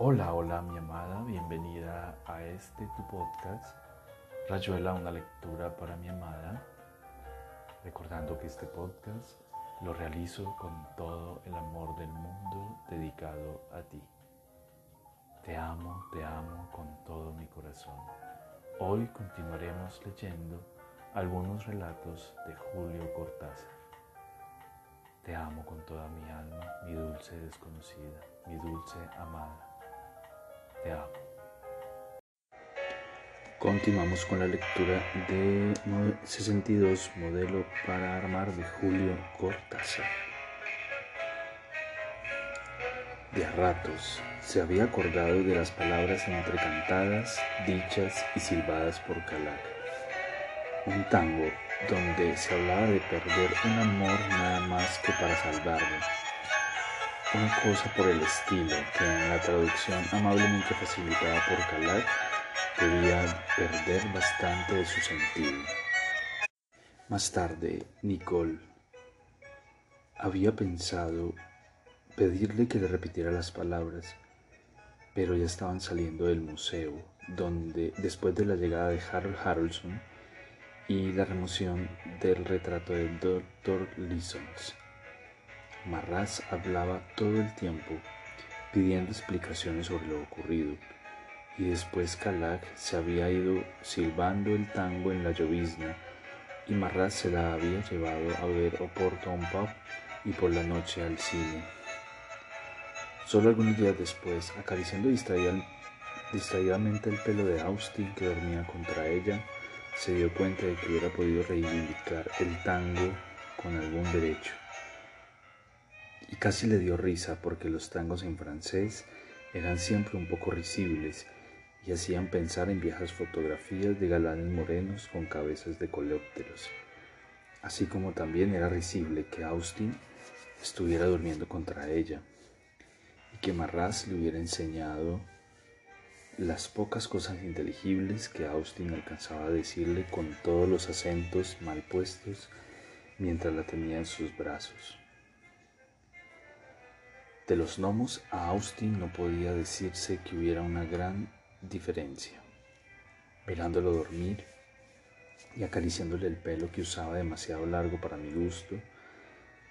Hola, hola mi amada, bienvenida a este tu podcast, Rayuela, una lectura para mi amada. Recordando que este podcast lo realizo con todo el amor del mundo dedicado a ti. Te amo, te amo con todo mi corazón. Hoy continuaremos leyendo algunos relatos de Julio Cortázar. Te amo con toda mi alma, mi dulce desconocida, mi dulce amada. Continuamos con la lectura de 62 Modelo para Armar de Julio Cortázar. De a ratos se había acordado de las palabras entrecantadas, dichas y silbadas por Calac. Un tango donde se hablaba de perder un amor nada más que para salvarlo. Una cosa por el estilo que en la traducción amablemente facilitada por Calac debía perder bastante de su sentido. Más tarde, Nicole había pensado pedirle que le repitiera las palabras, pero ya estaban saliendo del museo, donde después de la llegada de Harold Harrelson y la remoción del retrato del Dr. Lisons, Marras hablaba todo el tiempo pidiendo explicaciones sobre lo ocurrido y después Calac se había ido silbando el tango en la llovizna y Marras se la había llevado a ver Oporto a un pub y por la noche al cine. Solo algunos días después, acariciando distraídamente el pelo de Austin que dormía contra ella, se dio cuenta de que hubiera podido reivindicar el tango con algún derecho. Y casi le dio risa porque los tangos en francés eran siempre un poco risibles y hacían pensar en viejas fotografías de galanes morenos con cabezas de coleópteros, así como también era risible que Austin estuviera durmiendo contra ella y que Marras le hubiera enseñado las pocas cosas inteligibles que Austin alcanzaba a decirle con todos los acentos mal puestos mientras la tenía en sus brazos. De los gnomos a Austin no podía decirse que hubiera una gran diferencia. Mirándolo dormir y acariciándole el pelo que usaba demasiado largo para mi gusto,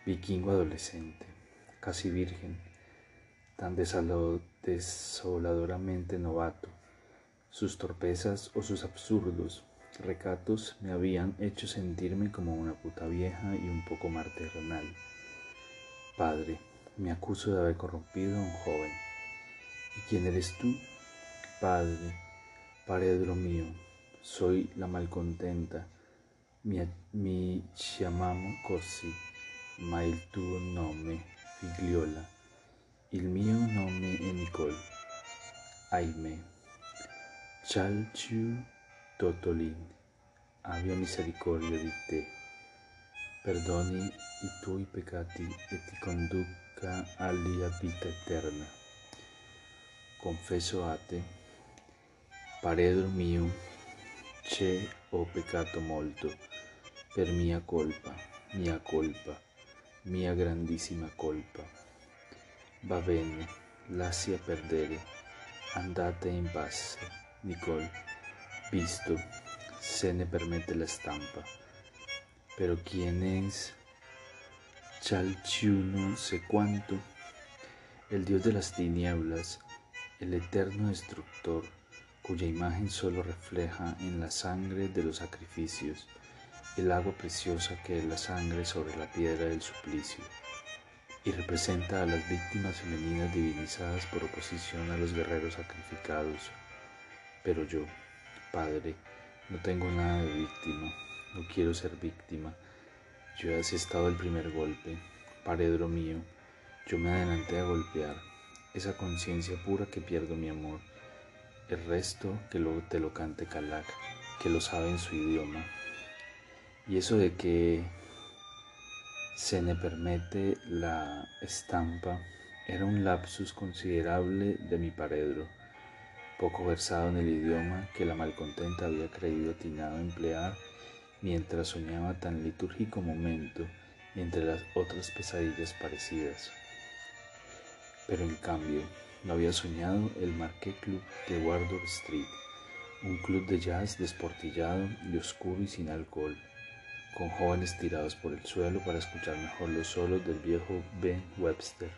vikingo adolescente, casi virgen, tan desoladoramente novato, sus torpezas o sus absurdos recatos me habían hecho sentirme como una puta vieja y un poco maternal. Padre, me acuso de haber corrompido a un joven. ¿Y quién eres tú? Padre, paredro mío, soy la malcontenta, mi, mi chiamamo ma il tuo nome, figliola, il mio nome è Nicole, ahimè. Chalciu Totolin, abbia misericordia di te, perdoni i tuoi peccati e ti conduca alla vita eterna. Confesso a te Paredro mio, c'è ho peccato molto, per mia colpa, mia colpa, mia grandissima colpa. Va bene, lascia perdere, andate in pace, Nicole, visto, se ne permette la stampa. Pero quién es Chalchuno sé cuánto, el dios de las tinieblas, el eterno destructor, cuya imagen solo refleja en la sangre de los sacrificios el agua preciosa que es la sangre sobre la piedra del suplicio, y representa a las víctimas femeninas divinizadas por oposición a los guerreros sacrificados. Pero yo, Padre, no tengo nada de víctima, no quiero ser víctima. Yo he asestado el primer golpe, paredro mío, yo me adelanté a golpear, esa conciencia pura que pierdo mi amor. El resto que lo, te lo cante Calac, que lo sabe en su idioma. Y eso de que se me permite la estampa era un lapsus considerable de mi paredro, poco versado en el idioma que la malcontenta había creído atinado a emplear mientras soñaba tan litúrgico momento entre las otras pesadillas parecidas. Pero en cambio, no había soñado el Marqués Club de Wardour Street, un club de jazz desportillado y oscuro y sin alcohol, con jóvenes tirados por el suelo para escuchar mejor los solos del viejo Ben Webster,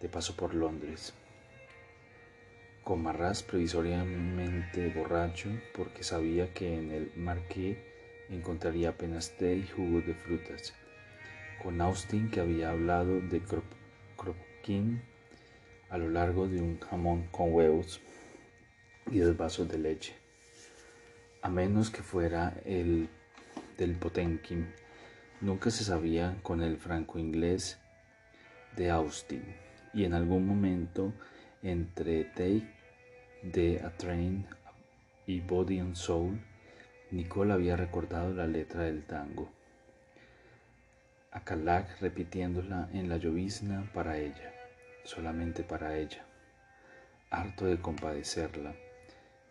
de paso por Londres. Con Marras previsoriamente borracho porque sabía que en el Marqués encontraría apenas té y jugo de frutas. Con Austin que había hablado de croquín a lo largo de un jamón con huevos y dos vasos de leche, a menos que fuera el del Potenkin. Nunca se sabía con el franco-inglés de Austin y en algún momento entre Take de A Train y Body and Soul, Nicole había recordado la letra del tango. A Calac repitiéndola en la llovizna para ella, solamente para ella, harto de compadecerla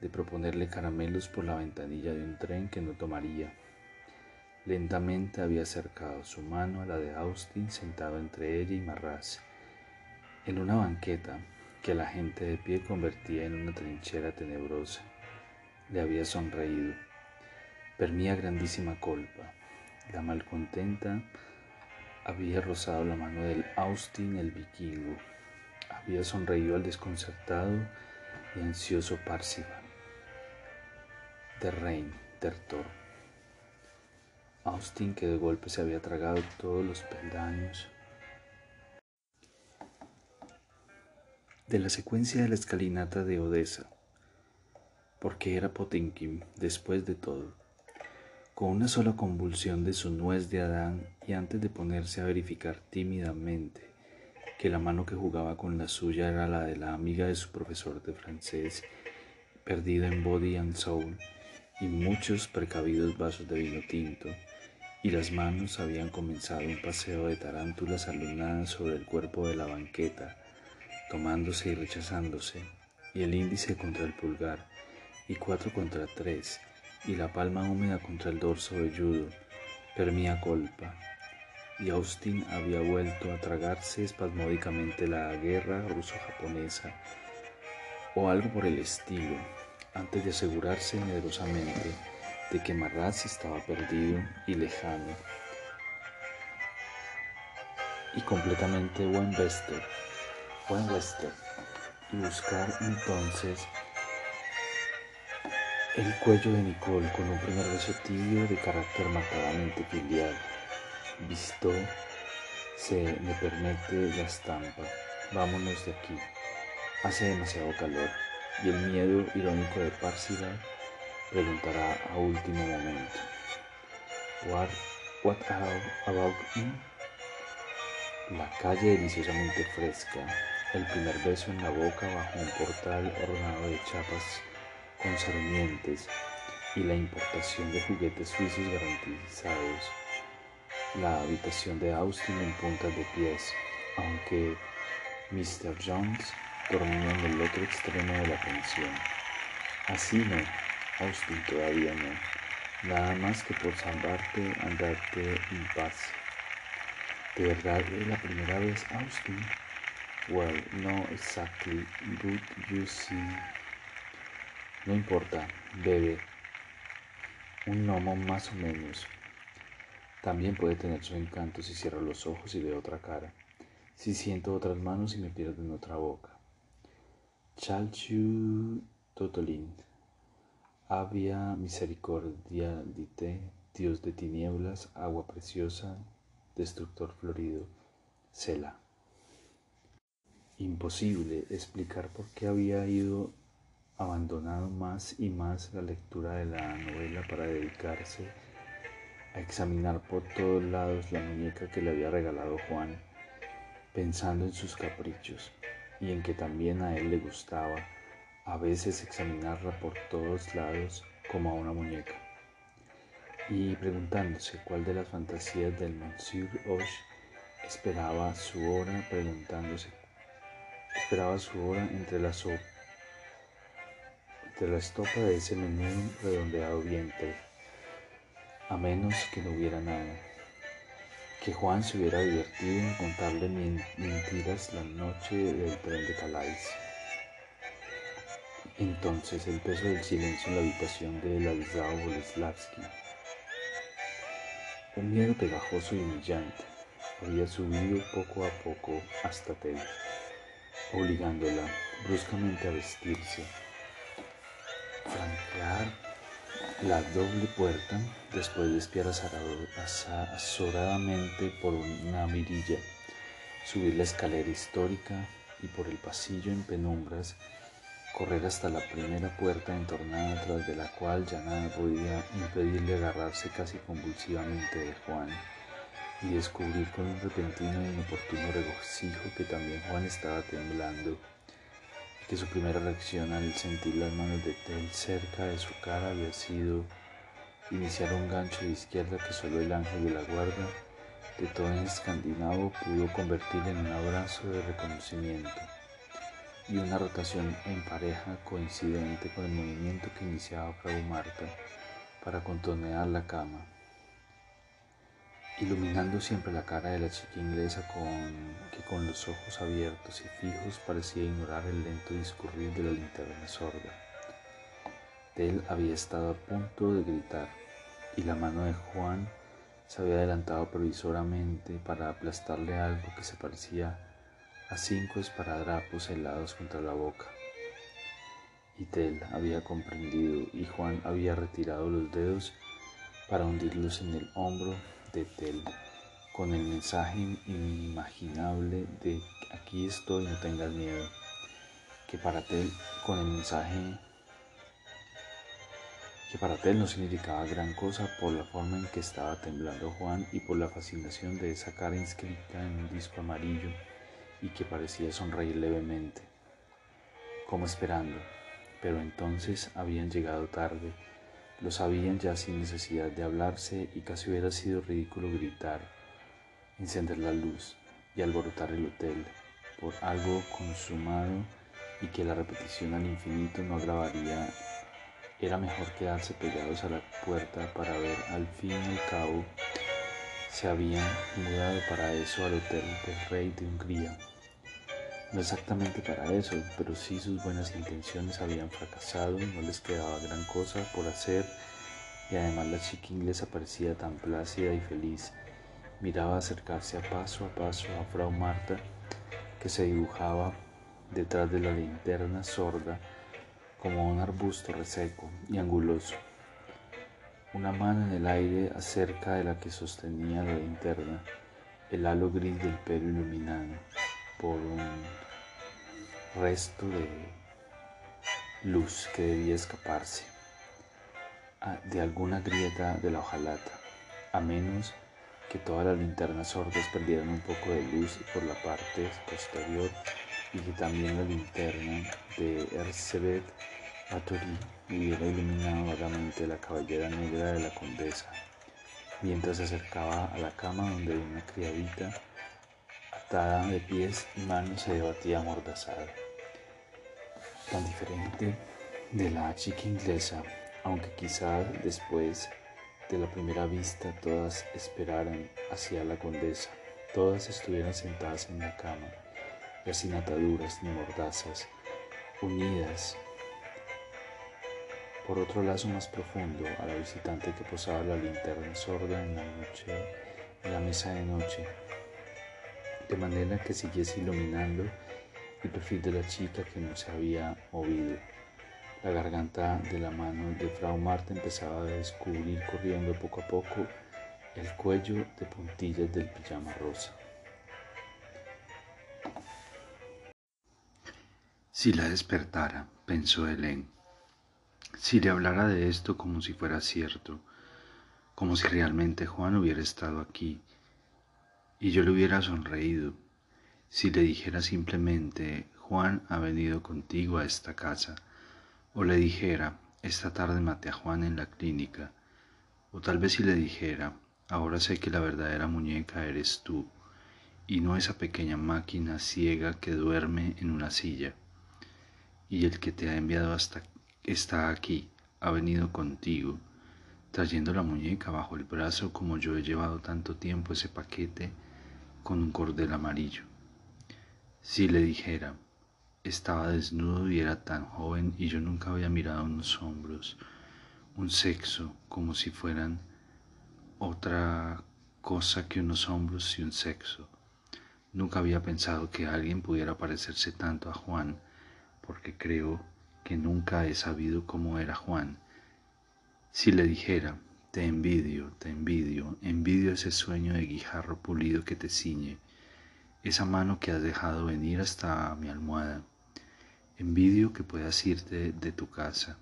de proponerle caramelos por la ventanilla de un tren que no tomaría. Lentamente había acercado su mano a la de Austin sentado entre ella y Marras, en una banqueta que la gente de pie convertía en una trinchera tenebrosa. Le había sonreído. Permía grandísima culpa. La malcontenta había rozado la mano del Austin el vikingo. Había sonreído al desconcertado y ansioso Parsival de Rein, Tertor. Austin, que de golpe se había tragado todos los peldaños de la secuencia de la escalinata de Odessa, porque era Potemkin después de todo, con una sola convulsión de su nuez de Adán y antes de ponerse a verificar tímidamente que la mano que jugaba con la suya era la de la amiga de su profesor de francés, perdida en Body and Soul, y muchos precavidos vasos de vino tinto, y las manos habían comenzado un paseo de tarántulas alunadas sobre el cuerpo de la banqueta, tomándose y rechazándose, y el índice contra el pulgar, y cuatro contra tres, y la palma húmeda contra el dorso velludo, per mía colpa. Y Austin había vuelto a tragarse espasmódicamente la guerra ruso-japonesa, o algo por el estilo, antes de asegurarse medrosamente de que Marraz estaba perdido y lejano y completamente buen Wester, buen Wester, y buscar entonces el cuello de Nicole con un primer beso tibio de carácter marcadamente filial. Visto, se me permite la estampa. Vámonos de aquí. Hace demasiado calor y el miedo irónico de Parsival preguntará a último momento. What, what about me? La calle deliciosamente fresca, el primer beso en la boca bajo un portal ornado de chapas con sarmientes y la importación de juguetes suizos garantizados. La habitación de Austin en puntas de pies, aunque Mr. Jones dormía en el otro extremo de la pensión. Así no, Austin todavía no, nada más que por salvarte, andarte en paz. ¿De verdad es la primera vez, Austin? Well, no exactly, but you see. No importa, bebe. Un gnomo más o menos. También puede tener su encanto si cierro los ojos y veo otra cara, si siento otras manos y me pierdo en otra boca. Chalchu Totolin. Había misericordia dite, Dios de tinieblas, agua preciosa, destructor florido, Sela. Imposible explicar por qué había ido abandonado más y más la lectura de la novela para dedicarse a examinar por todos lados la muñeca que le había regalado Juan, pensando en sus caprichos y en que también a él le gustaba a veces examinarla por todos lados como a una muñeca, y preguntándose cuál de las fantasías del Monsieur Hoche esperaba su hora, preguntándose, esperaba su hora entre la entre la estopa de ese menú redondeado vientre, a menos que no hubiera nada. que Juan se hubiera divertido en contarle mentiras la noche del tren de Calais. Entonces el peso del silencio en la habitación de Ladislao Boleslavsky. Un miedo pegajoso y humillante había subido poco a poco hasta Ted, obligándola bruscamente a vestirse. Franquear la doble puerta después de espiar azoradamente por una mirilla, subir la escalera histórica y por el pasillo en penumbras, correr hasta la primera puerta entornada tras de la cual ya nada podía impedirle agarrarse casi convulsivamente de Juan y descubrir con un repentino e inoportuno regocijo que también Juan estaba temblando que su primera reacción al sentir las manos de Tel cerca de su cara había sido iniciar un gancho de izquierda que solo el ángel de la guarda de todo escandinavo pudo convertir en un abrazo de reconocimiento y una rotación en pareja coincidente con el movimiento que iniciaba Frau Marta para contornear la cama iluminando siempre la cara de la chica inglesa con, que con los ojos abiertos y fijos parecía ignorar el lento discurrir de la linterna sorda. Él había estado a punto de gritar y la mano de Juan se había adelantado previsoramente para aplastarle algo que se parecía a cinco esparadrapos helados contra la boca. Y Tel había comprendido y Juan había retirado los dedos para hundirlos en el hombro de Tel con el mensaje inimaginable de aquí estoy, no tengas miedo, que para Tel con el mensaje que para Tel no significaba gran cosa por la forma en que estaba temblando Juan y por la fascinación de esa cara inscrita en un disco amarillo y que parecía sonreír levemente, como esperando, pero entonces habían llegado tarde lo sabían ya sin necesidad de hablarse y casi hubiera sido ridículo gritar, encender la luz y alborotar el hotel por algo consumado y que la repetición al infinito no agravaría. Era mejor quedarse pegados a la puerta para ver al fin y al cabo se habían mudado para eso al hotel del rey de Hungría. No exactamente para eso, pero sí sus buenas intenciones habían fracasado no les quedaba gran cosa por hacer y además la chica inglesa parecía tan plácida y feliz. Miraba acercarse a paso a paso a Frau Marta que se dibujaba detrás de la linterna sorda como un arbusto reseco y anguloso. Una mano en el aire acerca de la que sostenía la linterna, el halo gris del pelo iluminado por un resto de luz que debía escaparse de alguna grieta de la hojalata, a menos que todas las linternas sordas perdieran un poco de luz por la parte posterior y que también la linterna de Erzsébet Batory hubiera iluminado vagamente la cabellera negra de la condesa, mientras se acercaba a la cama donde una criadita de pies y manos se debatía amordazada. Tan diferente de la chica inglesa, aunque quizá después de la primera vista todas esperaran hacia la condesa, todas estuvieran sentadas en la cama, ya sin ataduras ni mordazas, unidas por otro lazo más profundo a la visitante que posaba la linterna sorda en la noche, en la mesa de noche, de manera que siguiese iluminando el perfil de la chica que no se había movido. La garganta de la mano de Frau Marta empezaba a descubrir corriendo poco a poco el cuello de puntillas del pijama rosa. Si la despertara, pensó Helen, si le hablara de esto como si fuera cierto, como si realmente Juan hubiera estado aquí, y yo le hubiera sonreído si le dijera simplemente Juan ha venido contigo a esta casa, o le dijera esta tarde maté a Juan en la clínica, o tal vez si le dijera ahora sé que la verdadera muñeca eres tú, y no esa pequeña máquina ciega que duerme en una silla, y el que te ha enviado hasta está aquí, ha venido contigo, trayendo la muñeca bajo el brazo como yo he llevado tanto tiempo ese paquete con un cordel amarillo. Si le dijera, estaba desnudo y era tan joven y yo nunca había mirado unos hombros, un sexo como si fueran otra cosa que unos hombros y un sexo. Nunca había pensado que alguien pudiera parecerse tanto a Juan, porque creo que nunca he sabido cómo era Juan. Si le dijera, te envidio, te envidio, envidio ese sueño de guijarro pulido que te ciñe, esa mano que has dejado venir hasta mi almohada, envidio que puedas irte de tu casa,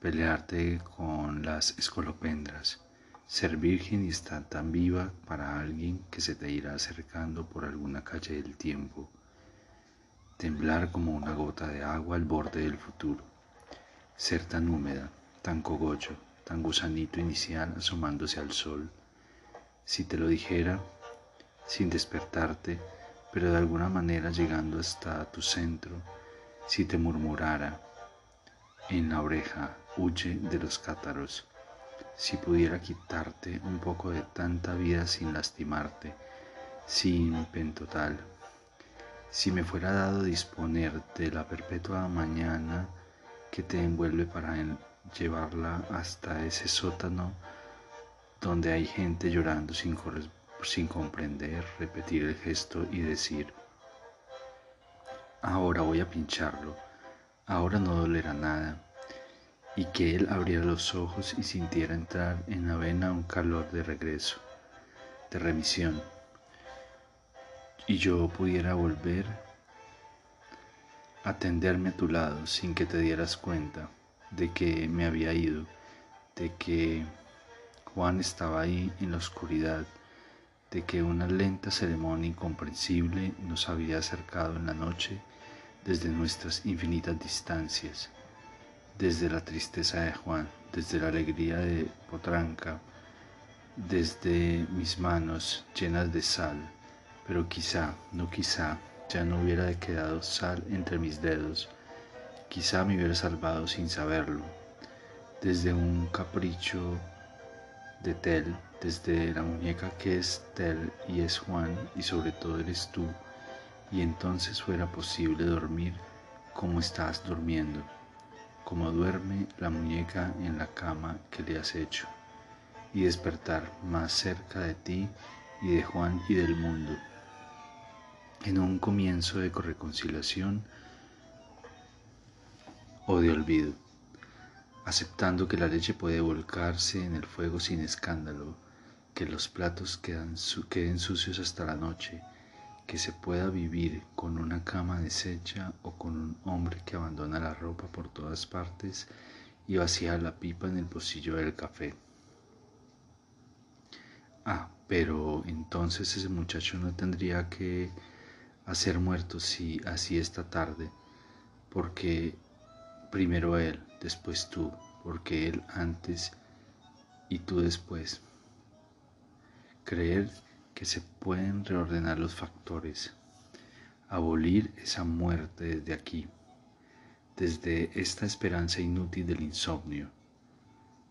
pelearte con las escolopendras, ser virgen y estar tan viva para alguien que se te irá acercando por alguna calle del tiempo, temblar como una gota de agua al borde del futuro, ser tan húmeda, tan cogollo, tan gusanito inicial asomándose al sol. Si te lo dijera, sin despertarte, pero de alguna manera llegando hasta tu centro, si te murmurara en la oreja, huye de los cátaros, si pudiera quitarte un poco de tanta vida sin lastimarte, sin pentotal, si me fuera dado disponer de la perpetua mañana que te envuelve para llevarla hasta ese sótano donde hay gente llorando sin, sin comprender, repetir el gesto y decir, ahora voy a pincharlo, ahora no dolerá nada, y que él abriera los ojos y sintiera entrar en la vena un calor de regreso, de remisión, y yo pudiera volver a tenderme a tu lado sin que te dieras cuenta de que me había ido, de que Juan estaba ahí en la oscuridad, de que una lenta ceremonia incomprensible nos había acercado en la noche desde nuestras infinitas distancias desde la tristeza de Juan, desde la alegría de Potranca, desde mis manos llenas de sal, pero quizá, no quizá, ya no hubiera quedado sal entre mis dedos, quizá me hubiera salvado sin saberlo, desde un capricho de Tel, desde la muñeca que es Tel y es Juan y sobre todo eres tú, y entonces fuera posible dormir como estás durmiendo como duerme la muñeca en la cama que le has hecho, y despertar más cerca de ti y de Juan y del mundo. En un comienzo de reconciliación o de olvido, aceptando que la leche puede volcarse en el fuego sin escándalo, que los platos quedan, queden sucios hasta la noche, que se pueda vivir con una cama deshecha o con un hombre que abandona la ropa por todas partes y vacía la pipa en el pocillo del café. Ah, pero entonces ese muchacho no tendría que hacer muerto si así esta tarde, porque primero él, después tú, porque él antes y tú después. Creer que se pueden reordenar los factores, abolir esa muerte desde aquí, desde esta esperanza inútil del insomnio.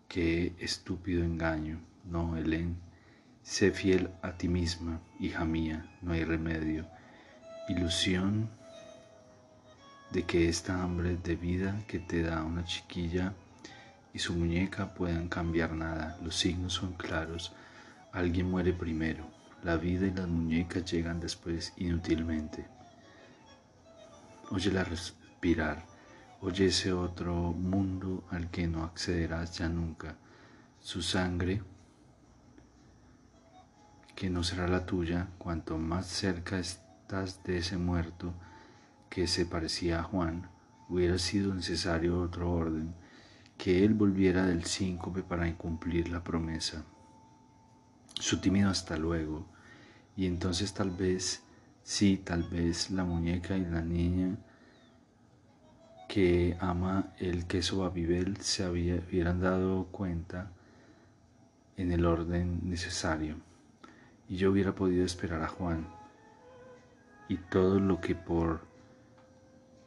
Qué estúpido engaño, no, Helen, sé fiel a ti misma, hija mía, no hay remedio. Ilusión de que esta hambre de vida que te da una chiquilla y su muñeca puedan cambiar nada. Los signos son claros. Alguien muere primero. La vida y las muñecas llegan después inútilmente. Óyela respirar, oye ese otro mundo al que no accederás ya nunca. Su sangre, que no será la tuya, cuanto más cerca estás de ese muerto que se parecía a Juan, hubiera sido necesario otro orden, que él volviera del síncope para incumplir la promesa. Su tímido hasta luego, y entonces tal vez, sí, tal vez la muñeca y la niña que ama el queso Babibel se hubieran dado cuenta en el orden necesario. Y yo hubiera podido esperar a Juan. Y todo lo que por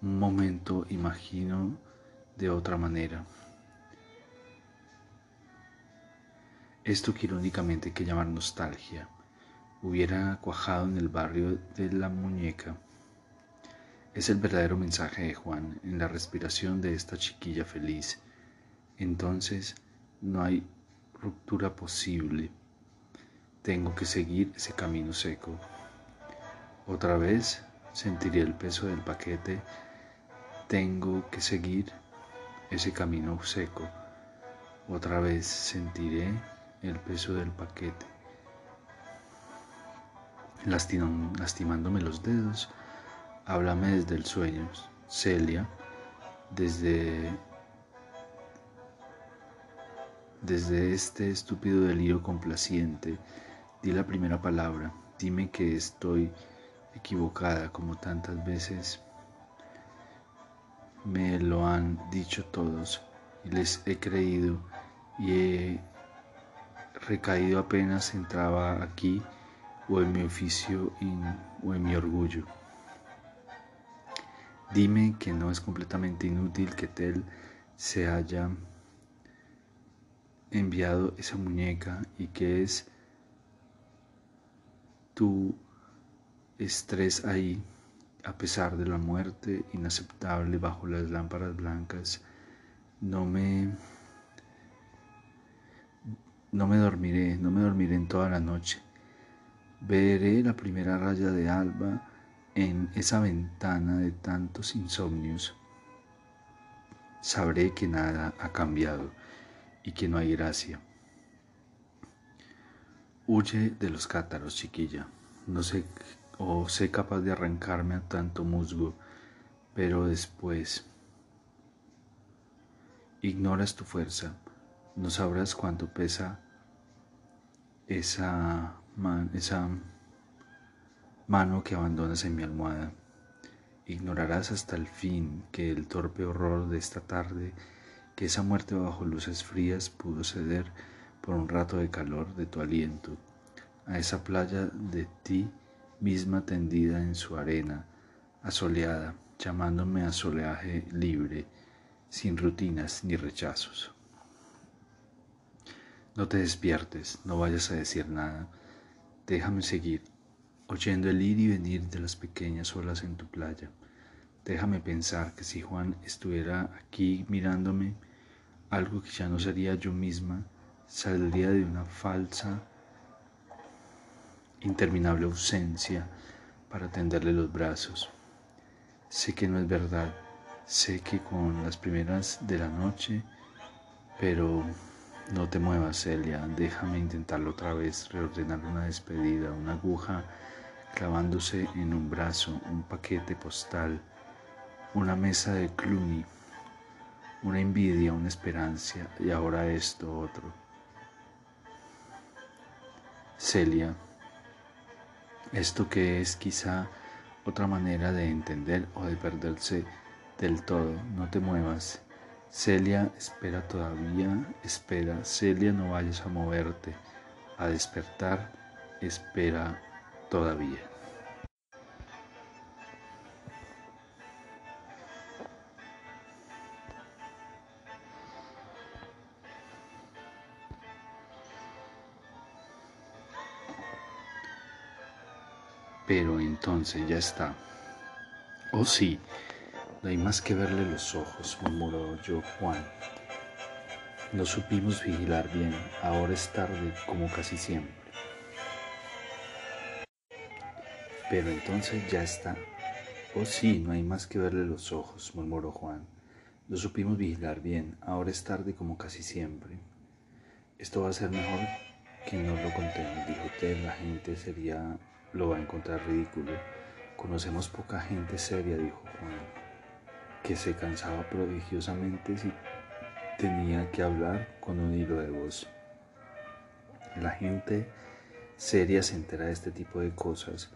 un momento imagino de otra manera. Esto que irónicamente que llamar nostalgia hubiera cuajado en el barrio de la muñeca. Es el verdadero mensaje de Juan en la respiración de esta chiquilla feliz. Entonces no hay ruptura posible. Tengo que seguir ese camino seco. Otra vez sentiré el peso del paquete. Tengo que seguir ese camino seco. Otra vez sentiré el peso del paquete. lastimándome los dedos, háblame desde el sueño, Celia, desde desde este estúpido delirio complaciente, di la primera palabra, dime que estoy equivocada como tantas veces me lo han dicho todos y les he creído y he recaído apenas entraba aquí o en mi oficio o en mi orgullo. Dime que no es completamente inútil que Tel se haya enviado esa muñeca y que es tu estrés ahí a pesar de la muerte inaceptable bajo las lámparas blancas, no me no me dormiré, no me dormiré en toda la noche. Veré la primera raya de alba en esa ventana de tantos insomnios. Sabré que nada ha cambiado y que no hay gracia. Huye de los cátaros, chiquilla. No sé o sé capaz de arrancarme a tanto musgo, pero después ignoras tu fuerza, no sabrás cuánto pesa esa, esa mano que abandonas en mi almohada. Ignorarás hasta el fin que el torpe horror de esta tarde, que esa muerte bajo luces frías pudo ceder por un rato de calor de tu aliento, a esa playa de ti misma tendida en su arena, asoleada, llamándome a soleaje libre, sin rutinas ni rechazos. No te despiertes, no vayas a decir nada, déjame seguir, oyendo el ir y venir de las pequeñas olas en tu playa. Déjame pensar que si Juan estuviera aquí mirándome, algo que ya no sería yo misma, saldría de una falsa interminable ausencia para tenderle los brazos. Sé que no es verdad, sé que con las primeras de la noche, pero no te muevas, Celia, déjame intentarlo otra vez, reordenar una despedida, una aguja clavándose en un brazo, un paquete postal, una mesa de Cluny, una envidia, una esperanza y ahora esto otro. Celia, esto que es quizá otra manera de entender o de perderse del todo. No te muevas. Celia, espera todavía, espera. Celia, no vayas a moverte. A despertar, espera todavía. Pero entonces ya está. Oh sí, no hay más que verle los ojos, murmuró yo Juan. No supimos vigilar bien, ahora es tarde como casi siempre. Pero entonces ya está. Oh sí, no hay más que verle los ojos, murmuró Juan. No supimos vigilar bien, ahora es tarde como casi siempre. Esto va a ser mejor que no lo contemos, dijo Ted, la gente sería lo va a encontrar ridículo. Conocemos poca gente seria, dijo Juan, que se cansaba prodigiosamente si tenía que hablar con un hilo de voz. La gente seria se entera de este tipo de cosas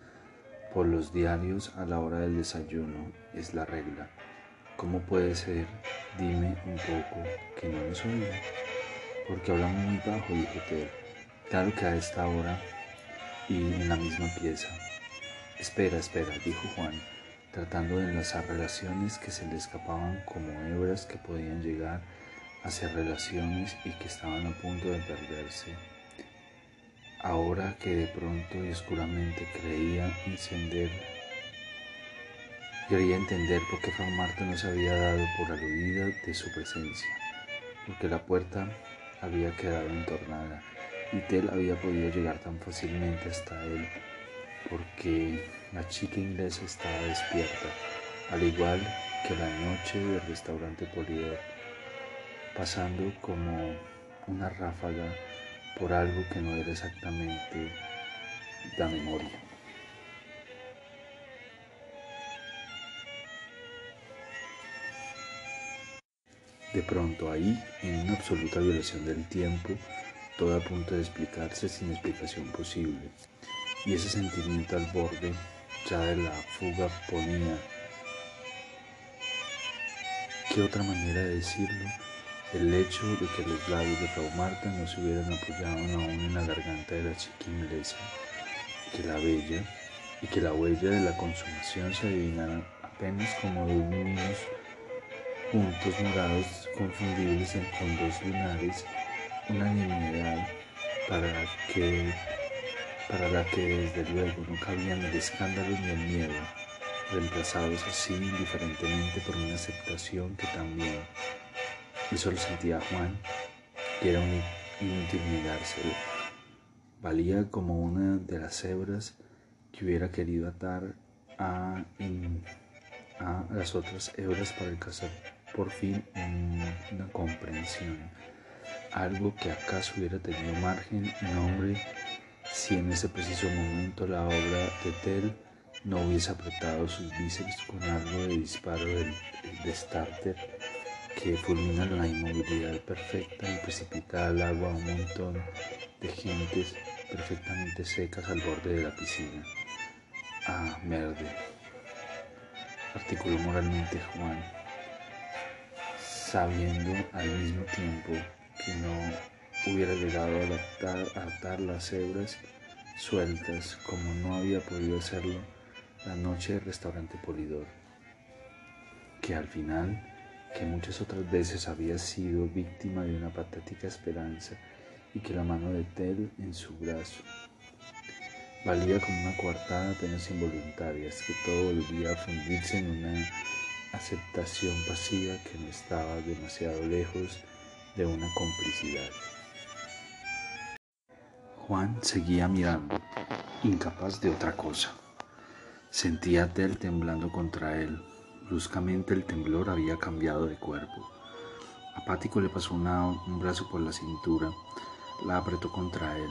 por los diarios a la hora del desayuno, es la regla. ¿Cómo puede ser? Dime un poco que no nos oiga. Porque hablamos muy bajo, dijo Ted. Claro que a esta hora y en la misma pieza. Espera, espera, dijo Juan, tratando de enlazar relaciones que se le escapaban como hebras que podían llegar hacia relaciones y que estaban a punto de perderse. ahora que de pronto y oscuramente creía encender, quería entender por qué Frau Marta no se había dado por aludida de su presencia, porque la puerta había quedado entornada y Tel había podido llegar tan fácilmente hasta él, porque la chica inglesa estaba despierta, al igual que la noche del restaurante Polidor, pasando como una ráfaga por algo que no era exactamente la memoria. De pronto ahí, en una absoluta violación del tiempo, todo a punto de explicarse sin explicación posible, y ese sentimiento al borde ya de la fuga ponía, ¿qué otra manera de decirlo? El hecho de que los labios de Frau Marta no se hubieran apoyado aún en la garganta de la chica inglesa, que la bella y que la huella de la consumación se adivinara apenas como dos mínimos puntos morados confundibles con dos lunares, una nimiedad para que para la que desde luego no cabían el escándalo ni el miedo, reemplazados así indiferentemente por una aceptación que también eso lo sentía Juan, que era un inútil negárselo. Valía como una de las hebras que hubiera querido atar a, a las otras hebras para alcanzar por fin una comprensión. Algo que acaso hubiera tenido margen y nombre si en ese preciso momento la obra de Tell no hubiese apretado sus bíceps con algo de disparo del, de starter que fulmina la inmovilidad perfecta y precipita al agua a un montón de gentes perfectamente secas al borde de la piscina. Ah, merde, articuló moralmente Juan, sabiendo al mismo tiempo que no hubiera llegado a atar, las hebras sueltas como no había podido hacerlo la noche del restaurante Polidor, que al final que muchas otras veces había sido víctima de una patética esperanza y que la mano de Tel en su brazo valía como una coartada apenas involuntaria, es que todo volvía a fundirse en una aceptación pasiva que no estaba demasiado lejos de una complicidad. Juan seguía mirando, incapaz de otra cosa. Sentía a Tel temblando contra él, Bruscamente el temblor había cambiado de cuerpo. Apático le pasó un brazo por la cintura, la apretó contra él.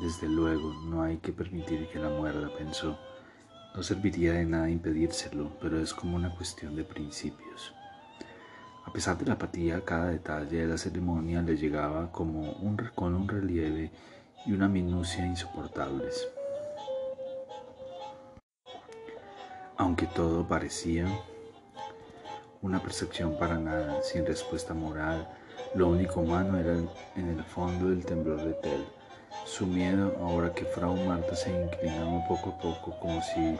Desde luego, no hay que permitir que la muerda, pensó. No serviría de nada impedírselo, pero es como una cuestión de principios. A pesar de la apatía, cada detalle de la ceremonia le llegaba como un, con un relieve y una minucia insoportables. Aunque todo parecía una percepción para nada, sin respuesta moral. Lo único humano era en el fondo del temblor de Tel. Su miedo ahora que Frau Marta se inclinaba poco a poco como si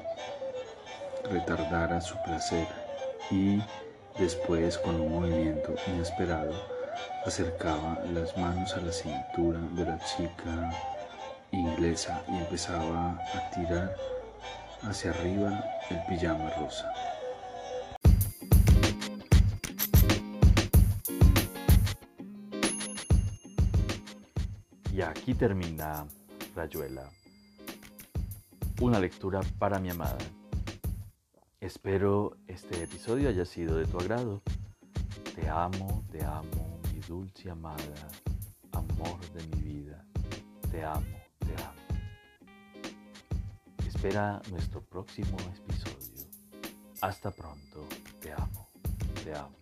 retardara su placer y después con un movimiento inesperado acercaba las manos a la cintura de la chica inglesa y empezaba a tirar hacia arriba el pijama rosa. Y aquí termina Rayuela. Una lectura para mi amada. Espero este episodio haya sido de tu agrado. Te amo, te amo, mi dulce amada, amor de mi vida. Te amo, te amo. Espera nuestro próximo episodio. Hasta pronto. Te amo, te amo.